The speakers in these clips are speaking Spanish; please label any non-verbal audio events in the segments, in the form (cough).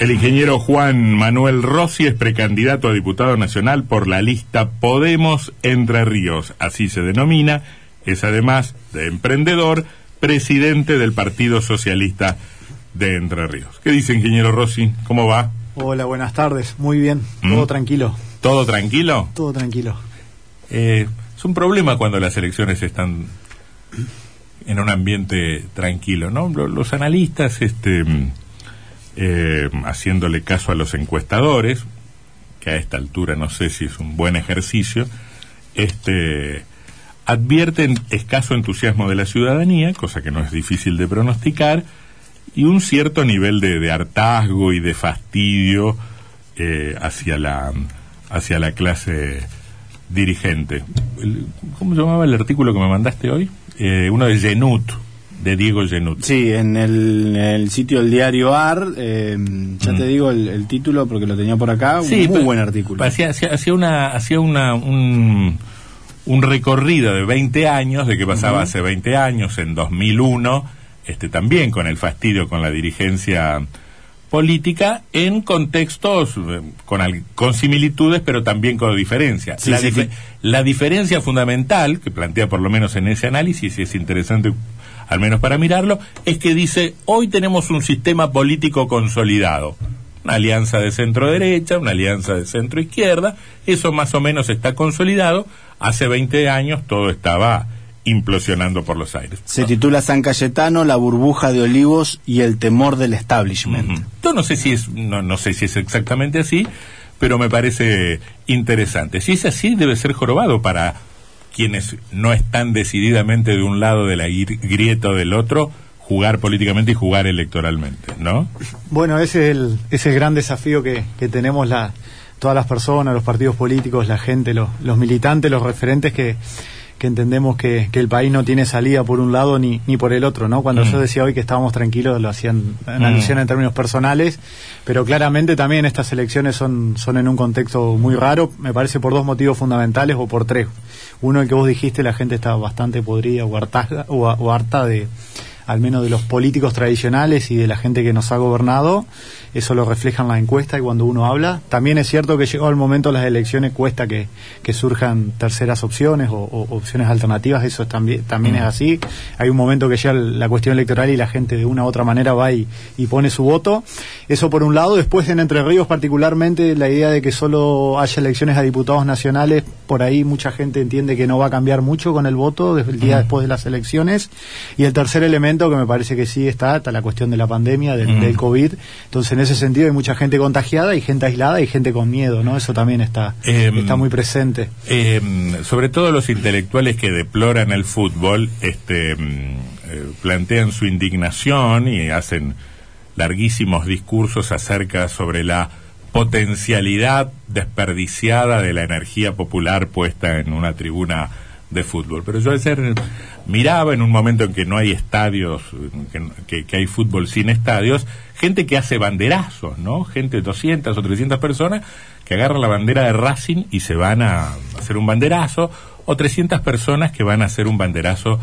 El ingeniero Juan Manuel Rossi es precandidato a diputado nacional por la lista Podemos Entre Ríos, así se denomina. Es además de emprendedor, presidente del Partido Socialista de Entre Ríos. ¿Qué dice, ingeniero Rossi? ¿Cómo va? Hola, buenas tardes. Muy bien, todo ¿Mm? tranquilo. ¿Todo tranquilo? Todo tranquilo. Eh, es un problema cuando las elecciones están en un ambiente tranquilo, ¿no? Lo- Los analistas, este, eh, haciéndole caso a los encuestadores, que a esta altura no sé si es un buen ejercicio, este, advierten escaso entusiasmo de la ciudadanía, cosa que no es difícil de pronosticar, y un cierto nivel de, hartazgo y de fastidio eh, hacia la hacia la clase dirigente. ¿Cómo llamaba el artículo que me mandaste hoy? Eh, uno de Genut, de Diego Genut. Sí, en el, en el sitio del diario AR, eh, ya Mm. te digo el, el título porque lo tenía por acá, un muy buen artículo. Hacía, hacía, hacía una, hacía una, un, un recorrido de 20 años, de que pasaba hace 20 años, en 2001, este, también con el fastidio con la dirigencia política, en contextos eh, con, al- con similitudes, pero también con diferencias. Sí, la, sí, dife- sí. la diferencia fundamental, que plantea por lo menos en ese análisis, y es interesante al menos para mirarlo, es que dice, hoy tenemos un sistema político consolidado una alianza de centro derecha, una alianza de centro izquierda, eso más o menos está consolidado. Hace 20 años todo estaba implosionando por los aires. Se titula San Cayetano, la burbuja de olivos y el temor del establishment. Yo no sé si es no, no sé si es exactamente así, pero me parece interesante. Si es así, debe ser jorobado para quienes no están decididamente de un lado de la gri- grieta o del otro, jugar políticamente y jugar electoralmente, ¿no? Bueno, ese es el, ese es el gran desafío que, que tenemos la, todas las personas, los partidos políticos, la gente, los, los militantes, los referentes que, que entendemos que, que el país no tiene salida por un lado ni, ni por el otro, ¿no? Cuando Mm. yo decía hoy que estábamos tranquilos, lo hacían en Mm. alusión en términos personales, pero claramente también estas elecciones son, son en un contexto muy raro, me parece por dos motivos fundamentales o por tres. Uno, el que vos dijiste, la gente está bastante podrida o harta, o, o harta de al menos de los políticos tradicionales y de la gente que nos ha gobernado, eso lo refleja en la encuesta y cuando uno habla. También es cierto que llegó el momento de las elecciones, cuesta que, que surjan terceras opciones o, o opciones alternativas, eso es también, también es así. Hay un momento que llega la cuestión electoral y la gente de una u otra manera va y, y pone su voto. Eso por un lado, después en Entre Ríos particularmente la idea de que solo haya elecciones a diputados nacionales, por ahí mucha gente entiende que no va a cambiar mucho con el voto desde el día después de las elecciones. Y el tercer elemento que me parece que sí está, está la cuestión de la pandemia, del, Mm. del COVID. Entonces en ese sentido hay mucha gente contagiada y gente aislada y gente con miedo, ¿no? Eso también está, Em, está muy presente. Eh, sobre todo los intelectuales que deploran el fútbol este, mm, eh, plantean su indignación y hacen larguísimos discursos acerca sobre la potencialidad desperdiciada de la energía popular puesta en una tribuna de fútbol. Pero yo ayer miraba en un momento en que no hay estadios, que, hay fútbol sin estadios, gente que hace banderazos, ¿no? Gente de 200 o 300 personas que agarran la bandera de Racing y se van a hacer un banderazo, o 300 personas que van a hacer un banderazo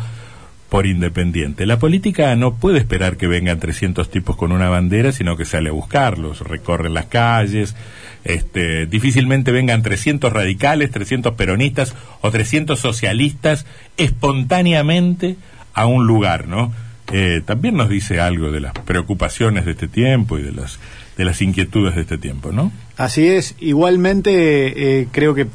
por independiente. La política no puede esperar que vengan 300 tipos con una bandera, sino que sale a buscarlos, recorren las calles, este, difícilmente vengan 300 radicales, 300 peronistas o 300 socialistas espontáneamente a un lugar, ¿no? Eh, también nos dice algo de las preocupaciones de este tiempo y de las de las inquietudes de este tiempo, ¿no? Así es. Igualmente, eh, creo que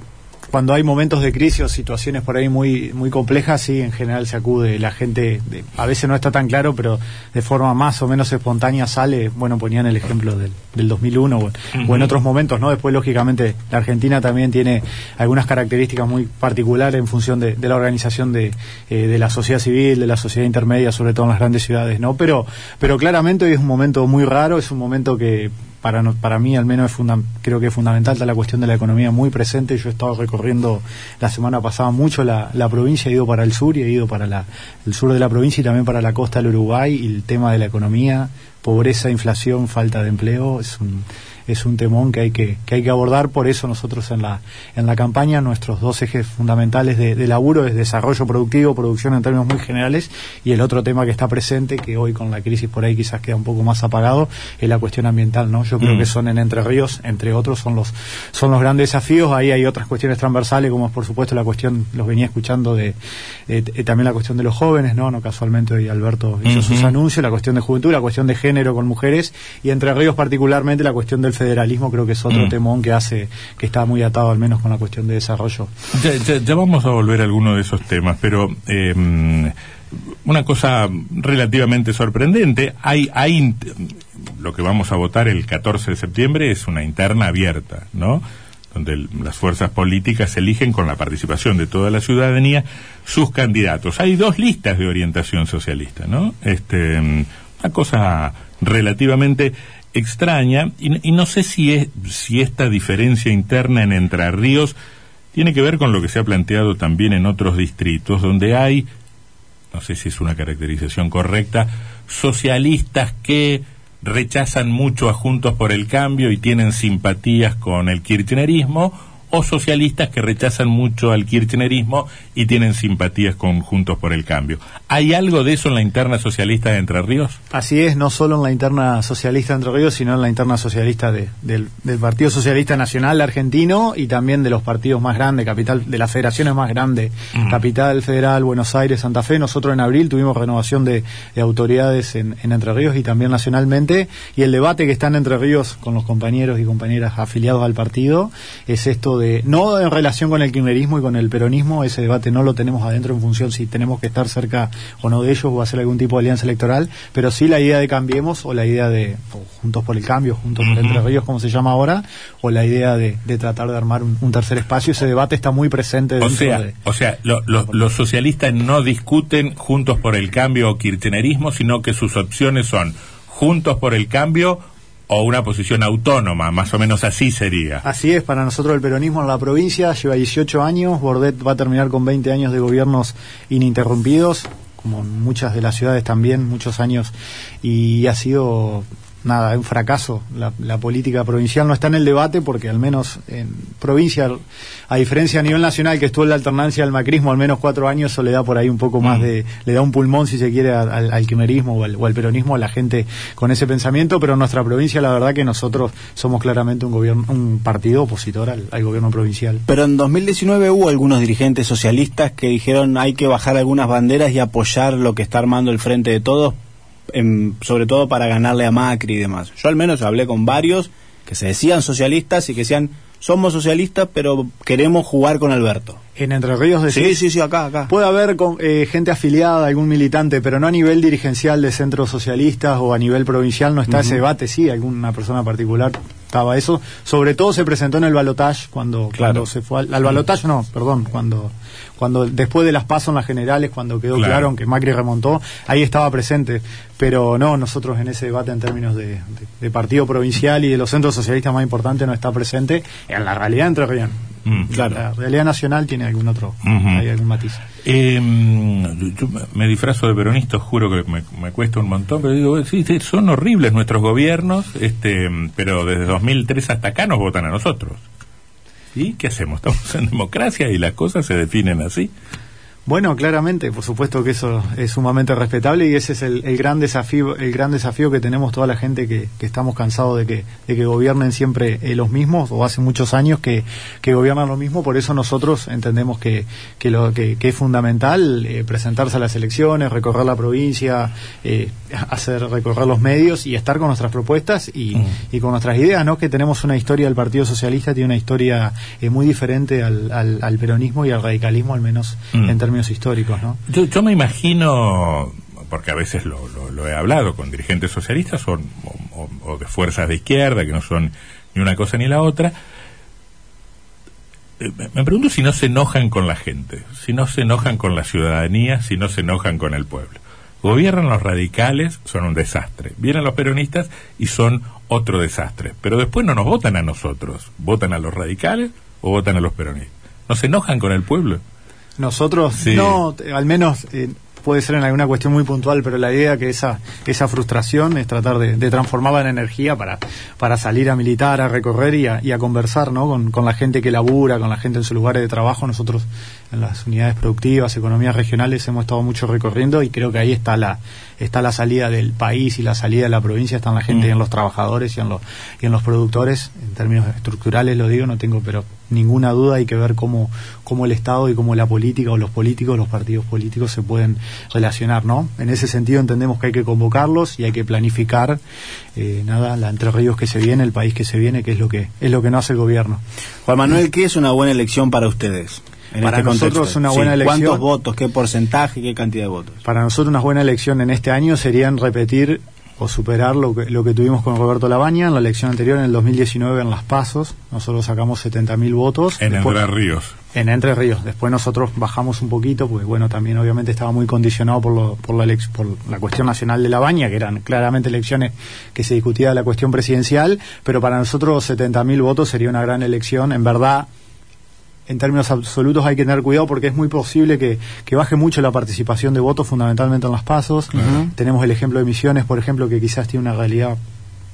cuando hay momentos de crisis o situaciones por ahí muy muy complejas, sí, en general se acude. La gente, de- a veces no está tan claro, pero de forma más o menos espontánea sale. Bueno, ponían el ejemplo del, del 2001 o, o en otros momentos, ¿no? Después, lógicamente, la Argentina también tiene algunas características muy particulares en función de, de la organización de, eh, de la sociedad civil, de la sociedad intermedia, sobre todo en las grandes ciudades, ¿no? Pero, pero claramente hoy es un momento muy raro, es un momento que para, no- para mí al menos es creo que es fundamental está la cuestión de la economía muy presente. Yo he estado recorriendo la semana pasada mucho la, la provincia, he ido para el sur y he ido para la, el sur de la provincia y también para la costa del Uruguay y el tema de la economía pobreza, inflación, falta de empleo, es un es un temón que hay que, que hay que abordar, por eso nosotros en la, en la campaña nuestros dos ejes fundamentales de, laburo es desarrollo productivo, producción en términos muy generales, y el otro tema que está presente, que hoy con la crisis por ahí quizás queda un poco más apagado, es la cuestión ambiental, ¿no? Yo creo mm. que son en Entre Ríos, entre otros, son los, son los grandes desafíos, ahí hay otras cuestiones transversales, como es por supuesto la cuestión, los venía escuchando de, eh, eh, también la cuestión de los jóvenes, ¿no? no casualmente hoy Alberto hizo sus anuncios, la cuestión de juventud, la cuestión de género con mujeres, y Entre Ríos particularmente la cuestión del federalismo creo que es otro mm. temón que hace que está muy atado al menos con la cuestión de desarrollo. Ya, vamos a volver a alguno de esos temas, pero eh, una cosa relativamente sorprendente, hay, hay lo que vamos a votar el 14 de septiembre es una interna abierta, ¿no? donde las fuerzas políticas eligen con la participación de toda la ciudadanía sus candidatos. Hay dos listas de orientación socialista, ¿no? Este, una cosa relativamente extraña y, no sé si es si esta diferencia interna en Entre Ríos tiene que ver con lo que se ha planteado también en otros distritos donde hay no sé si es una caracterización correcta socialistas que rechazan mucho a Juntos por el Cambio y tienen simpatías con el kirchnerismo o socialistas que rechazan mucho al kirchnerismo y tienen simpatías con Juntos por el Cambio. ¿Hay algo de eso en la interna socialista de Entre Ríos? Así es, no solo en la interna socialista de Entre Ríos, sino en la interna socialista del, Partido Socialista Nacional Argentino y también de los partidos más grandes, capital de las federaciones más grandes, Capital Federal, Buenos Aires, Santa Fe. Nosotros en abril tuvimos renovación de, autoridades en, en, Entre Ríos y también nacionalmente. Y el debate que está en Entre Ríos con los compañeros y compañeras afiliados al partido es esto no en relación con el kirchnerismo y con el peronismo, ese debate no lo tenemos adentro en función si tenemos que estar cerca o no de ellos o hacer algún tipo de alianza electoral, pero sí la idea de Cambiemos o la idea de Juntos por el Cambio, Juntos por Entre Ríos, como se llama ahora, o la idea de, tratar de armar un, tercer espacio, ese debate está muy presente o sea, de... O sea, los socialistas no discuten Juntos por el Cambio o kirchnerismo, sino que sus opciones son Juntos por el Cambio o una posición autónoma, más o menos así sería. Así es, para nosotros el peronismo en la provincia lleva 18 años, Bordet va a terminar con 20 años de gobiernos ininterrumpidos, como en muchas de las ciudades también, muchos años, y ha sido nada, es un fracaso. La, la, política provincial no está en el debate porque al menos en provincia, a diferencia a nivel nacional que estuvo en la alternancia del macrismo al menos cuatro años, eso le da por ahí un poco más mm. de, le da un pulmón si se quiere al, al quimerismo o al, peronismo a la gente con ese pensamiento, pero en nuestra provincia la verdad que nosotros somos claramente un gobierno, un partido opositor al, al gobierno provincial. Pero en 2019 hubo algunos dirigentes socialistas que dijeron hay que bajar algunas banderas y apoyar lo que está armando el Frente de Todos sobre todo para ganarle a Macri y demás. Yo al menos hablé con varios que se decían socialistas y que decían somos socialistas pero queremos jugar con Alberto. En Entre Ríos de Sí, sí, sí, acá, acá. Puede haber eh, gente afiliada, algún militante, pero no a nivel dirigencial de centros socialistas o a nivel provincial no está ese debate, sí, alguna persona particular estaba eso. Sobre todo se presentó en el balotage cuando, cuando se fue al, balotage, no, perdón, cuando cuando después de las pasos en las generales, cuando quedó claro. que Macri remontó, ahí estaba presente. Pero no, nosotros en ese debate en términos de, partido provincial y de los centros socialistas más importantes no está presente en la realidad entre Ríos. Mm. claro. La realidad nacional tiene algún otro, hay algún matiz. Em, yo me disfrazo de peronista, juro que me, cuesta un montón, pero digo, sí, sí, son horribles nuestros gobiernos, este, pero desde 2003 hasta acá nos votan a nosotros. ¿Y qué hacemos? Estamos en (laughs) democracia y las cosas se definen así. Bueno, claramente, por supuesto que eso es sumamente respetable y ese es el, gran desafío, el gran desafío que tenemos toda la gente que, estamos cansados de que, de que gobiernen siempre eh, los mismos o hace muchos años que, que gobiernan lo mismo. Por eso nosotros entendemos que, que lo que, es fundamental eh, presentarse a las elecciones, recorrer la provincia, eh, hacer recorrer los medios y estar con nuestras propuestas y, mm. y, con nuestras ideas, ¿no? Que tenemos una historia del Partido Socialista tiene una historia muy diferente al, al, peronismo y al radicalismo, al menos mm. en términos Yo, me imagino, porque a veces lo, he hablado con dirigentes socialistas o, de fuerzas de izquierda, que no son ni una cosa ni la otra, eh, me pregunto si no se enojan con la gente, si no se enojan con la ciudadanía, si no se enojan con el pueblo. Gobiernan los radicales, son un desastre. Vienen los peronistas y son otro desastre. Pero después no nos votan a nosotros. ¿Votan a los radicales o votan a los peronistas? ¿No se enojan con el pueblo? Nosotros, no, al menos eh, puede ser en alguna cuestión muy puntual, pero la idea que esa, esa frustración es tratar de, transformarla en energía para, para salir a militar, a recorrer y a, conversar ¿no? con, con la gente que labura, con la gente en sus lugares de trabajo. Nosotros en las unidades productivas, economías regionales, hemos estado mucho recorriendo y creo que ahí está la, está la salida del país y la salida de la provincia, están la gente mm. en los trabajadores y en los, y en los productores, en términos estructurales lo digo, no tengo pero ninguna duda, hay que ver cómo, cómo el Estado y cómo la política o los políticos, los partidos políticos se pueden relacionar, ¿no? En ese sentido entendemos que hay que convocarlos y hay que planificar, eh, nada, la Entre Ríos que se viene, el país que se viene, que es lo que, es lo que no hace el gobierno. Juan Manuel, ¿qué es una buena elección para ustedes? Para este nosotros una buena elección. ¿Cuántos votos, qué porcentaje, qué cantidad de votos? Para nosotros una buena elección en este año serían repetir o superar lo que, lo que tuvimos con Roberto Labaña en la elección anterior, en el 2019, en Las Pasos. Nosotros sacamos 70.000 votos. En Entre Ríos. En Entre Ríos. Después nosotros bajamos un poquito, porque bueno, también obviamente estaba muy condicionado por, lo, por, la, por la cuestión nacional de Labaña, que eran claramente elecciones que se discutía la cuestión presidencial, pero para nosotros 70.000 votos sería una gran elección. En verdad, en términos absolutos hay que tener cuidado porque es muy posible que, baje mucho la participación de votos, fundamentalmente en los pasos. Tenemos el ejemplo de Misiones, por ejemplo, que quizás tiene una realidad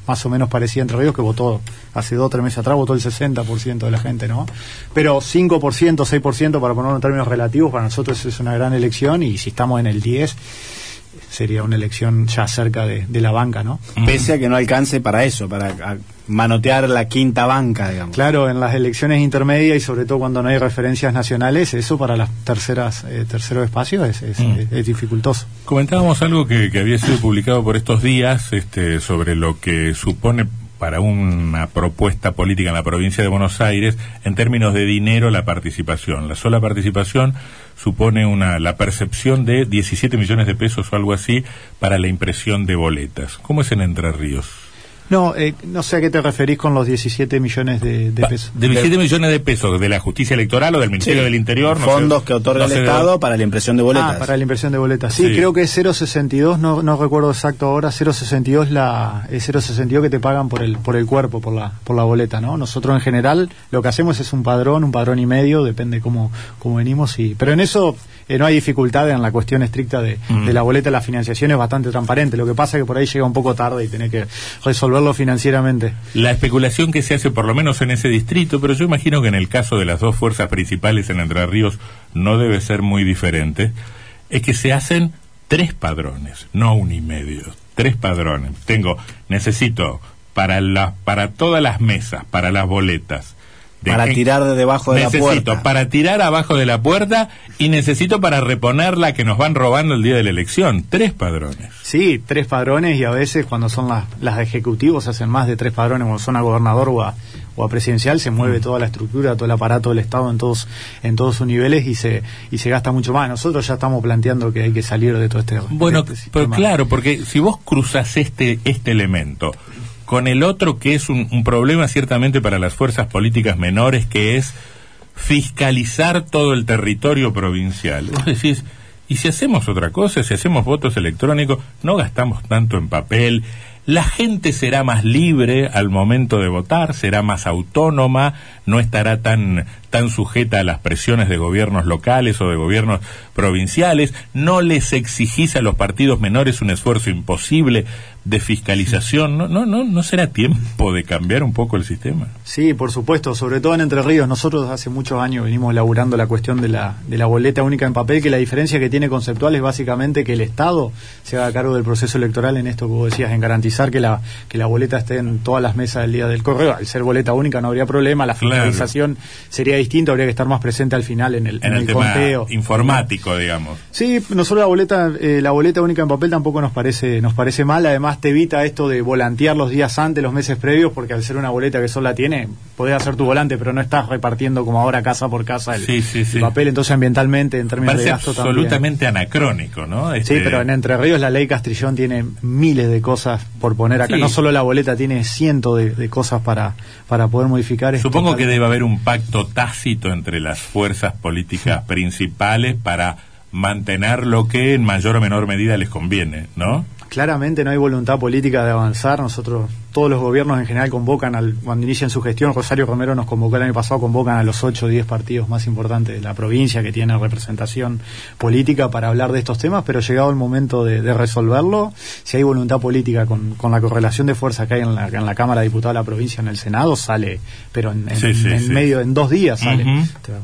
más o menos parecida entre Ríos, que votó hace dos o tres meses atrás, votó el 60% de la gente, ¿no? Pero 5%, 6%, para ponerlo en términos relativos, para nosotros es una gran elección y si estamos en el 10 sería una elección ya cerca de, la banca, ¿no? Pese a que no alcance para eso, para manotear la quinta banca, digamos. Claro, en las elecciones intermedias y sobre todo cuando no hay referencias nacionales, eso para las terceras eh, terceros espacios es, mm. es, dificultoso. Comentábamos algo que, que, había sido publicado por estos días este, sobre lo que supone para una propuesta política en la provincia de Buenos Aires en términos de dinero la participación. La sola participación supone una la percepción de 17 millones de pesos o algo así para la impresión de boletas. ¿Cómo es en Entre Ríos? No, eh, no sé a qué te referís con los 17 millones de, pesos. De 17 millones de pesos de la justicia electoral o del Ministerio del Interior. Fondos que otorga el Estado para la impresión de boletas. Ah, para la impresión de boletas. Sí, creo que es 0,62, no, no recuerdo exacto ahora, 0,62 la, es 0,62 que te pagan por el, por el cuerpo, por la, por la boleta, ¿no? Nosotros en general lo que hacemos es un padrón, un padrón y medio, depende cómo, cómo venimos. y Pero en eso eh, no hay dificultad en la cuestión estricta de, de la boleta, la financiación es bastante transparente. Lo que pasa es que por ahí llega un poco tarde y tiene que resolver financieramente. La especulación que se hace, por lo menos en ese distrito, pero yo imagino que en el caso de las dos fuerzas principales en Entre Ríos no debe ser muy diferente, es que se hacen tres padrones, no un y medio, tres padrones. Tengo, necesito para, la, para todas las mesas, para las boletas, para tirar de debajo de la puerta. Necesito para tirar abajo de la puerta y necesito para reponer la que nos van robando el día de la elección. Tres padrones. Sí, tres padrones y a veces cuando son las, las de ejecutivos hacen más de tres padrones, cuando son a gobernador o a, o a presidencial se mueve mm. toda la estructura, todo el aparato del Estado en todos en todos sus niveles y se y se gasta mucho más. Nosotros ya estamos planteando que hay que salir de todo este Bueno, pero claro, porque si vos cruzas este este elemento con el otro que es un, problema ciertamente para las fuerzas políticas menores, que es fiscalizar todo el territorio provincial. Vos decís, ¿y si hacemos otra cosa? Si hacemos votos electrónicos, no gastamos tanto en papel, la gente será más libre al momento de votar, será más autónoma, no estará tan, tan sujeta a las presiones de gobiernos locales o de gobiernos provinciales, no les exigís a los partidos menores un esfuerzo imposible de fiscalización, ¿no, no, no, no será tiempo de cambiar un poco el sistema? Sí, por supuesto, sobre todo en Entre Ríos. Nosotros hace muchos años venimos laburando la cuestión de la, de la boleta única en papel, que la diferencia que tiene conceptual es básicamente que el Estado se haga cargo del proceso electoral en esto que vos decías, en garantizar que la, que la boleta esté en todas las mesas del día del correo. Al ser boleta única no habría problema, la fiscalización sería distinta, habría que estar más presente al final en el, en, el, conteo. Informático, digamos. Sí, nosotros la boleta, eh, la boleta única en papel tampoco nos parece, nos parece mal, además te evita esto de volantear los días antes, los meses previos, porque al ser una boleta que solo la tiene, podés hacer tu volante, pero no estás repartiendo como ahora casa por casa el, papel, entonces ambientalmente en términos de gasto absolutamente anacrónico, ¿no? Sí, este pero en Entre Ríos la ley Castrillón tiene miles de cosas por poner acá, no solo la boleta, tiene cientos de, cosas para, para poder modificar. Supongo que debe haber un pacto tácito entre las fuerzas políticas principales para mantener lo que en mayor o menor medida les conviene, ¿no? claramente no hay voluntad política de avanzar. Nosotros todos los gobiernos en general convocan, al, cuando inician su gestión, Rosario Romero nos convocó el año pasado, convocan a los 8 o 10 partidos más importantes de la provincia que tienen representación política para hablar de estos temas, pero llegado el momento de, resolverlo, si hay voluntad política con, con, la correlación de fuerza que hay en la, en la Cámara de Diputados de la provincia, en el Senado, sale, pero en, medio, en dos días sale.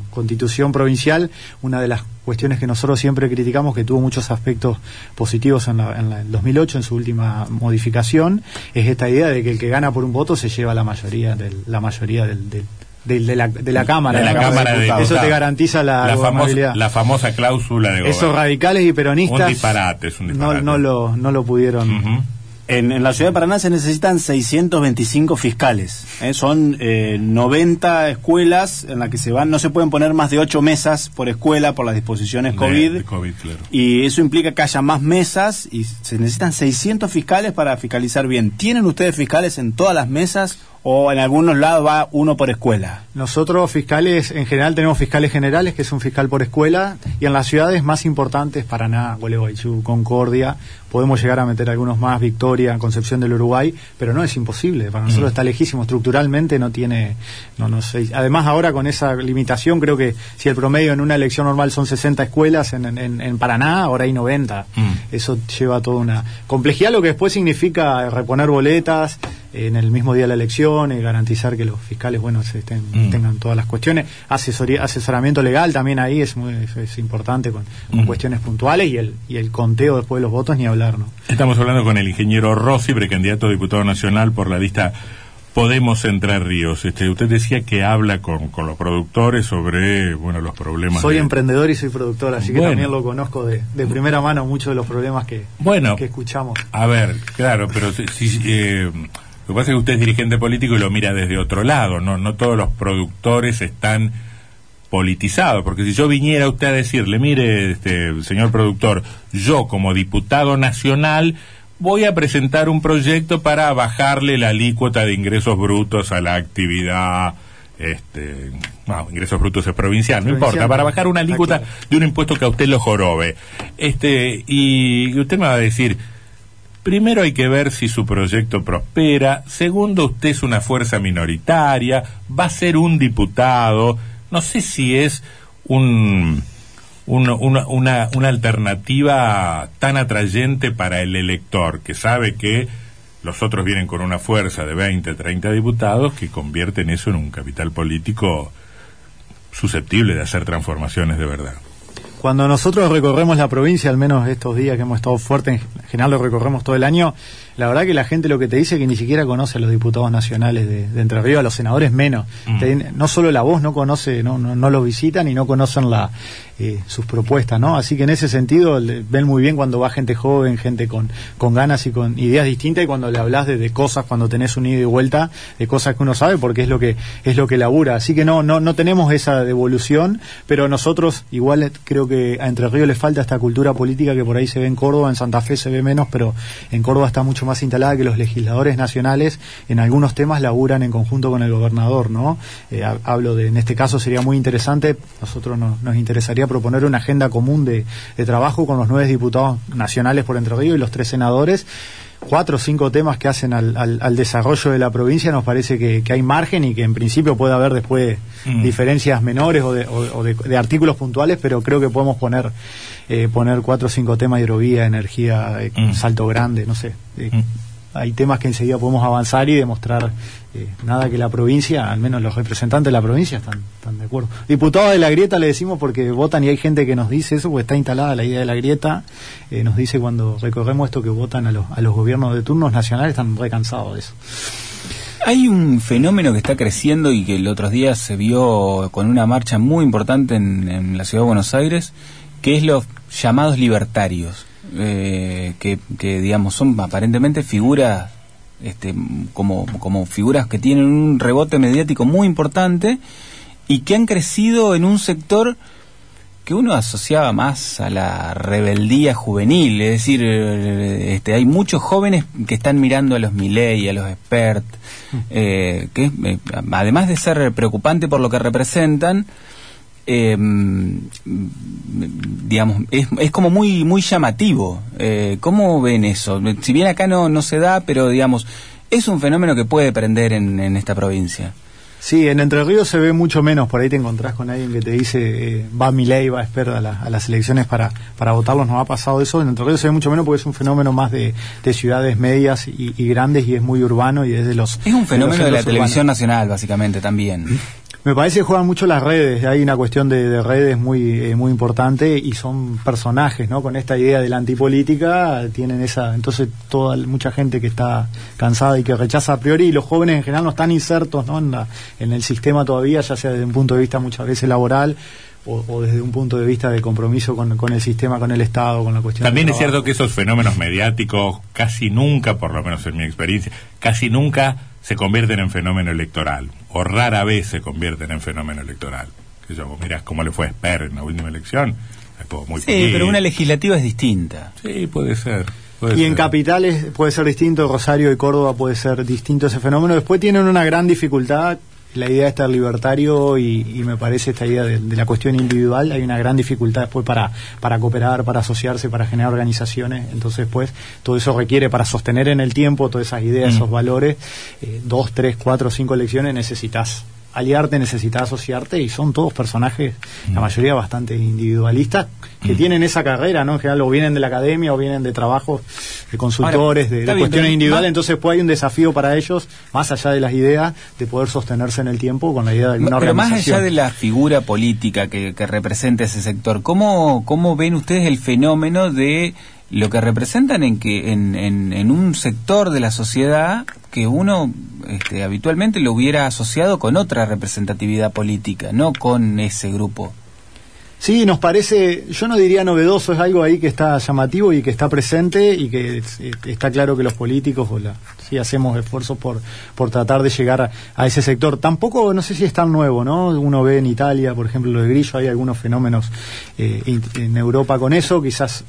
Constitución provincial, una de las cuestiones que nosotros siempre criticamos, que tuvo muchos aspectos positivos en, la, en el 2008, en su última modificación, es esta idea de que el que gana por un voto se lleva la mayoría del, la mayoría del, de, la, de la Cámara. De la Cámara de Eso te garantiza la, la, famosa, la famosa cláusula de Esos radicales y peronistas un disparate, es un disparate. No, no, lo, no lo pudieron en, la ciudad de Paraná se necesitan 625 fiscales. ¿eh? Son eh, 90 escuelas en las que se van, no se pueden poner más de 8 mesas por escuela por las disposiciones COVID. Y eso implica que haya más mesas y se necesitan 600 fiscales para fiscalizar bien. ¿Tienen ustedes fiscales en todas las mesas o en algunos lados va uno por escuela? Nosotros fiscales, en general tenemos fiscales generales, que es un fiscal por escuela, y en las ciudades más importantes, Paraná, Gualeguaychú, Concordia, podemos llegar a meter algunos más, Victoria, Concepción del Uruguay, pero no es imposible, para nosotros mm. está lejísimo, estructuralmente no tiene, no, no sé. Además ahora con esa limitación, creo que si el promedio en una elección normal son 60 escuelas, en, en, Paraná ahora hay 90. Mm. Eso lleva toda una complejidad, lo que después significa reponer boletas, en el mismo día de la elección y garantizar que los fiscales bueno estén, mm. tengan todas las cuestiones asesoría asesoramiento legal también ahí es muy es, importante con, mm. cuestiones puntuales y el y el conteo después de los votos ni hablar no estamos hablando con el ingeniero Rossi precandidato a diputado nacional por la lista Podemos Entre Ríos. Este, usted decía que habla con, con los productores sobre bueno los problemas. Soy emprendedor y soy productor, así que también lo conozco de, de, primera mano muchos de los problemas que, bueno, que escuchamos. A ver, claro, pero si, eh, lo que pasa es que usted es dirigente político y lo mira desde otro lado, no, no todos los productores están politizados, porque si yo viniera a usted a decirle, mire, este, señor productor, yo como diputado nacional voy a presentar un proyecto para bajarle la alícuota de ingresos brutos a la actividad este, no, ingresos brutos es provincial, no importa, para bajar una alícuota de un impuesto que a usted lo jorobe. Este, y usted me va a decir, Primero hay que ver si su proyecto prospera. Segundo, usted es una fuerza minoritaria, va a ser un diputado. No sé si es un, una, una, alternativa tan atrayente para el elector, que sabe que los otros vienen con una fuerza de 20, 30 diputados que convierten eso en un capital político susceptible de hacer transformaciones de verdad. Cuando nosotros recorremos la provincia, al menos estos días que hemos estado fuertes, en general lo recorremos todo el año, la verdad que la gente lo que te dice es que ni siquiera conoce a los diputados nacionales de, Entre Ríos, a los senadores menos. Mm. no solo la voz no conoce, no, no, no los visitan y no conocen la, eh, sus propuestas, ¿no? Así que en ese sentido ven muy bien cuando va gente joven, gente con, con ganas y con ideas distintas y cuando le hablas de, cosas, cuando tenés un ida y vuelta, de cosas que uno sabe porque es lo que es lo que labura. Así que no no no tenemos esa devolución, pero nosotros igual creo que a Entre Ríos le falta esta cultura política que por ahí se ve en Córdoba, en Santa Fe se ve menos, pero en Córdoba está mucho más instalada que los legisladores nacionales en algunos temas laburan en conjunto con el gobernador, ¿no? Eh, hablo de, en este caso sería muy interesante, nosotros nos interesaría proponer una agenda común de, trabajo con los nueve diputados nacionales por Entre Ríos y los tres senadores cuatro o cinco temas que hacen al, al, desarrollo de la provincia, nos parece que, hay margen y que en principio puede haber después mm. diferencias menores o, de, artículos puntuales, pero creo que podemos poner eh, poner cuatro o cinco temas de hidrovía, energía, eh, mm. salto grande, no sé. Eh, mm hay temas que enseguida podemos avanzar y demostrar eh, nada que la provincia, al menos los representantes de la provincia están, de acuerdo. Diputados de la grieta le decimos porque votan y hay gente que nos dice eso, porque está instalada la idea de la grieta, eh, nos dice cuando recorremos esto que votan a los, a los gobiernos de turnos nacionales, están recansados de eso. Hay un fenómeno que está creciendo y que el otro día se vio con una marcha muy importante en la ciudad de Buenos Aires, que es los llamados libertarios eh, que, digamos son aparentemente figuras este, como, como figuras que tienen un rebote mediático muy importante y que han crecido en un sector que uno asociaba más a la rebeldía juvenil, es decir, eh, este, hay muchos jóvenes que están mirando a los Milley, a los Expert, mm. eh, que además de ser preocupante por lo que representan, eh, digamos, es, es, como muy, muy llamativo. Eh, ¿Cómo ven eso? Si bien acá no, no se da, pero digamos, es un fenómeno que puede prender en, en esta provincia. Sí, en Entre Ríos se ve mucho menos. Por ahí te encontrás con alguien que te dice eh, va mi ley, va a, la, a las elecciones para, para votarlos. No ha pasado eso. En Entre Ríos se ve mucho menos porque es un fenómeno más de, de ciudades medias y, y, grandes y es muy urbano y es de los. Es un fenómeno de, de la televisión nacional, básicamente, también. (laughs) Me parece que juegan mucho las redes, hay una cuestión de, redes muy eh, muy importante y son personajes, ¿no? Con esta idea de la antipolítica tienen esa, entonces toda mucha gente que está cansada y que rechaza a priori y los jóvenes en general no están insertos, ¿no? En, la, en el sistema todavía, ya sea desde un punto de vista muchas veces laboral o, desde un punto de vista de compromiso con, con, el sistema, con el Estado, con la cuestión. También es cierto que esos fenómenos mediáticos casi nunca, por lo menos en mi experiencia, casi nunca se convierten en fenómeno electoral, o rara vez se convierten en fenómeno electoral. Que yo, mirás cómo le fue a Esper en la última elección. Muy sí, pero una legislativa es distinta. Sí, puede ser. y en capitales puede ser distinto, Rosario y Córdoba puede ser distinto ese fenómeno. Después tienen una gran dificultad la idea de estar libertario y, me parece esta idea de, la cuestión individual, hay una gran dificultad después para, para cooperar, para asociarse, para generar organizaciones, entonces pues todo eso requiere para sostener en el tiempo todas esas ideas, mm. esos valores, eh, dos, tres, cuatro, cinco elecciones necesitas aliarte, necesitas asociarte y son todos personajes, la mm. mayoría bastante individualistas, que mm. tienen esa carrera, ¿no? En general o vienen de la academia o vienen de trabajos de consultores, de, cuestiones individuales, entonces pues hay un desafío para ellos, más allá de las ideas, de poder sostenerse en el tiempo con la idea de alguna Pero más allá de la figura política que, que representa ese sector, ¿cómo, ¿cómo ven ustedes el fenómeno de lo que representan en que en, en, un sector de la sociedad que uno este, habitualmente lo hubiera asociado con otra representatividad política, no con ese grupo. Sí, nos parece, yo no diría novedoso, es algo ahí que está llamativo y que está presente y que eh, está claro que los políticos o la, sí hacemos esfuerzos por, por tratar de llegar a, ese sector. Tampoco, no sé si es tan nuevo, ¿no? Uno ve en Italia, por ejemplo, lo de Grillo, hay algunos fenómenos eh, en Europa con eso, quizás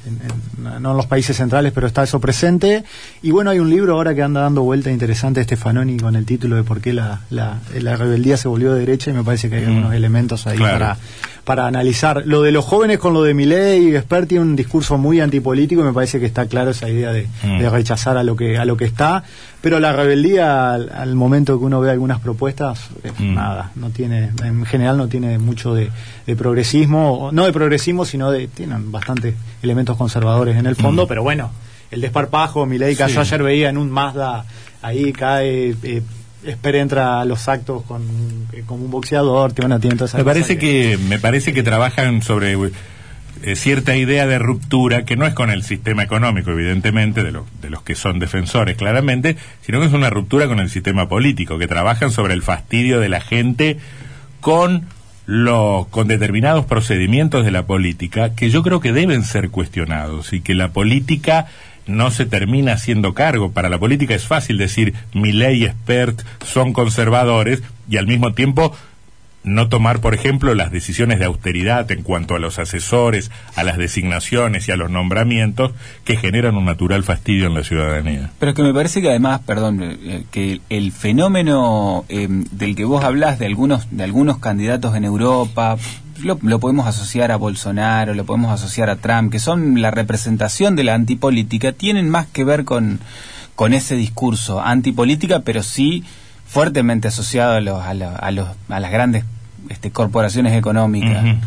no en los países centrales, pero está eso presente. Y bueno, hay un libro ahora que anda dando vuelta interesante, Stefanoni, con el título de por qué la, la, la rebeldía se volvió de derecha y me parece que hay algunos mm. elementos ahí para para analizar. Lo de los jóvenes con lo de Milei y Expert tiene un discurso muy antipolítico y me parece que está claro esa idea de, mm. rechazar a lo que a lo que está. Pero la rebeldía, al, momento que uno ve algunas propuestas, mm. nada, no tiene, en general no tiene mucho de, progresismo, no de progresismo, sino de, tienen bastantes elementos conservadores en el fondo, mm. pero bueno, el desparpajo, Milei cayó ayer veía en un Mazda, ahí cae... Eh, espere entra a los actos con, eh, como un boxeador, tiene una tienda Me parece que, me parece que trabajan sobre eh, cierta idea de ruptura que no es con el sistema económico, evidentemente, de, de los que son defensores, claramente, sino que es una ruptura con el sistema político, que trabajan sobre el fastidio de la gente con lo, con determinados procedimientos de la política que yo creo que deben ser cuestionados y que la política no se termina haciendo cargo. Para la política es fácil decir mi ley expert son conservadores y al mismo tiempo no tomar, por ejemplo, las decisiones de austeridad en cuanto a los asesores, a las designaciones y a los nombramientos que generan un natural fastidio en la ciudadanía. Pero es que me parece que además, perdón, eh, que el fenómeno eh, del que vos hablás de algunos de algunos candidatos en Europa, lo, podemos asociar a Bolsonaro, lo podemos asociar a Trump, que son la representación de la antipolítica, tienen más que ver con, con ese discurso antipolítica, pero sí fuertemente asociado a, los, a, los, a, las grandes este, corporaciones económicas.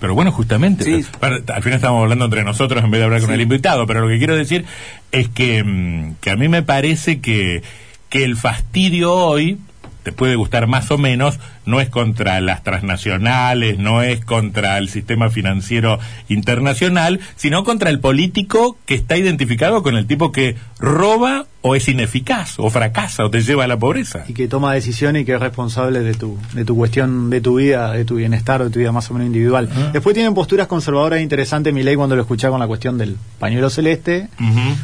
Pero bueno, justamente, al final estamos hablando entre nosotros en vez de hablar con el invitado, pero lo que quiero decir es que, mm, que a mí me parece que, que el fastidio hoy, te puede gustar más o menos, no es contra las transnacionales, no es contra el sistema financiero internacional, sino contra el político que está identificado con el tipo que roba o es ineficaz o fracasa o te lleva a la pobreza. Y que toma decisiones y que es responsable de tu, de tu cuestión, de tu vida, de tu bienestar, de tu vida más o menos individual. Después tienen posturas conservadoras interesantes, mi ley cuando lo escuché con la cuestión del pañuelo celeste,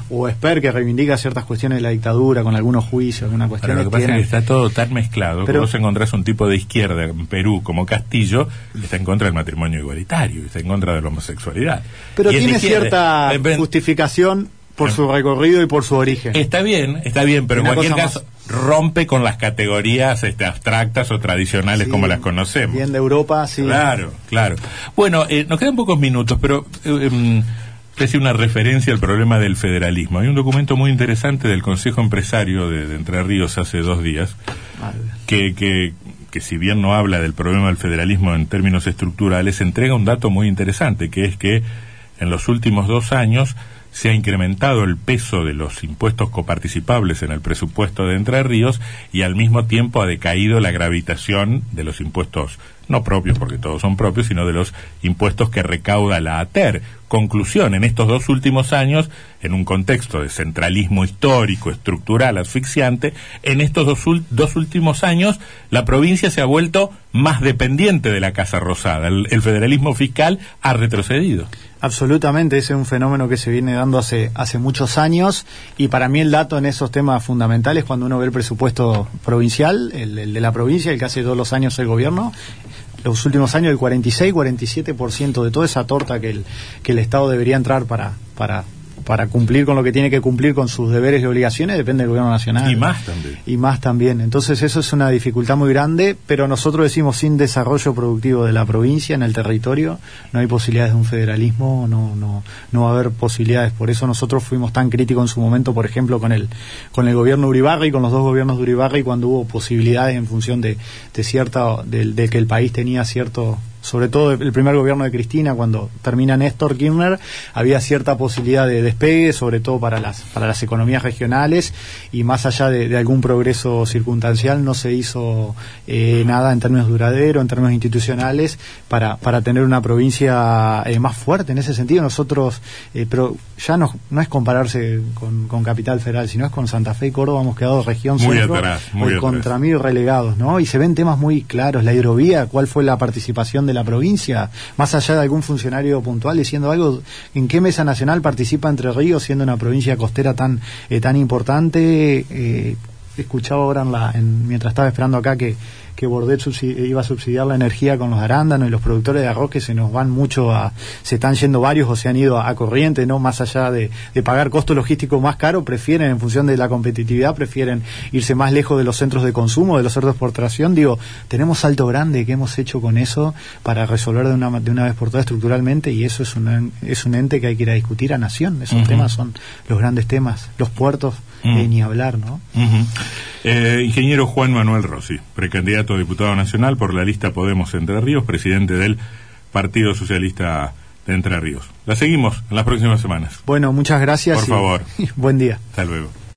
o Esper que reivindica ciertas cuestiones de la dictadura con algunos juicios, alguna cuestión. Pero lo que, pasa es que está todo tan mezclado, pero vos encontrás un tipo de izquierda en Perú como Castillo, está en contra del matrimonio igualitario, está en contra de la homosexualidad. Pero tiene cierta justificación por su recorrido y por su origen. Está bien, está bien, pero en cualquier caso rompe con las categorías este, abstractas o tradicionales como las conocemos. Bien de Europa, sí. Claro, claro. Bueno, eh, nos quedan pocos minutos, pero eh, em, una referencia al problema del federalismo. Hay un documento muy interesante del Consejo Empresario de, de Entre Ríos hace dos días, que, que, que si bien no habla del problema del federalismo en términos estructurales, entrega un dato muy interesante, que es que en los últimos dos años se ha incrementado el peso de los impuestos coparticipables en el presupuesto de Entre Ríos y al mismo tiempo ha decaído la gravitación de los impuestos no propios, porque todos son propios, sino de los impuestos que recauda la ATER. Conclusión, en estos dos últimos años, en un contexto de centralismo histórico, estructural, asfixiante, en estos dos, dos últimos años la provincia se ha vuelto más dependiente de la Casa Rosada. El, el federalismo fiscal ha retrocedido. Absolutamente, ese es un fenómeno que se viene dando hace, hace muchos años y para mí el dato en esos temas fundamentales, cuando uno ve el presupuesto provincial, el, de la provincia, el que hace todos los años el gobierno, los últimos años el 46-47% de toda esa torta que el, que el Estado debería entrar para, para, para cumplir con lo que tiene que cumplir con sus deberes y obligaciones depende del gobierno nacional. Y más también. Y más también. Entonces eso es una dificultad muy grande, pero nosotros decimos sin desarrollo productivo de la provincia en el territorio no hay posibilidades de un federalismo, no no no va a haber posibilidades. Por eso nosotros fuimos tan críticos en su momento, por ejemplo, con el con el gobierno Uribarri, con los dos gobiernos de Uribarri cuando hubo posibilidades en función de, de cierta de, de que el país tenía cierto sobre todo el primer gobierno de Cristina, cuando termina Néstor Kirchner, había cierta posibilidad de despegue, sobre todo para las, para las economías regionales, y más allá de, de algún progreso circunstancial, no se hizo eh, nada en términos duraderos, en términos institucionales, para, para tener una provincia eh, más fuerte en ese sentido. Nosotros, eh, pero ya no, no es compararse con, con, Capital Federal, sino es con Santa Fe y Córdoba, hemos quedado región muy centro, atrás, muy contra mí relegados, ¿no? Y se ven temas muy claros, la hidrovía, cuál fue la participación de la provincia, más allá de algún funcionario puntual diciendo algo, ¿en qué mesa nacional participa Entre Ríos siendo una provincia costera tan, eh, tan importante? Eh, escuchaba ahora en la, en, mientras estaba esperando acá que que Bordet iba a subsidiar la energía con los arándanos y los productores de arroz que se nos van mucho a, se están yendo varios o se han ido a, a corriente, ¿no? Más allá de, de, pagar costo logístico más caro, prefieren, en función de la competitividad, prefieren irse más lejos de los centros de consumo, de los centros de exportación. Digo, tenemos salto grande que hemos hecho con eso para resolver de una, de una vez por todas estructuralmente y eso es un, es un ente que hay que ir a discutir a nación. Esos uh -huh. temas son los grandes temas, los puertos, uh -huh. eh, ni hablar, ¿no? Uh -huh. eh, ingeniero Juan Manuel Rossi, precandidato diputado nacional por la lista Podemos Entre Ríos, presidente del Partido Socialista de Entre Ríos. La seguimos en las próximas semanas. Bueno, muchas gracias. Por favor. (laughs) buen día. Hasta luego.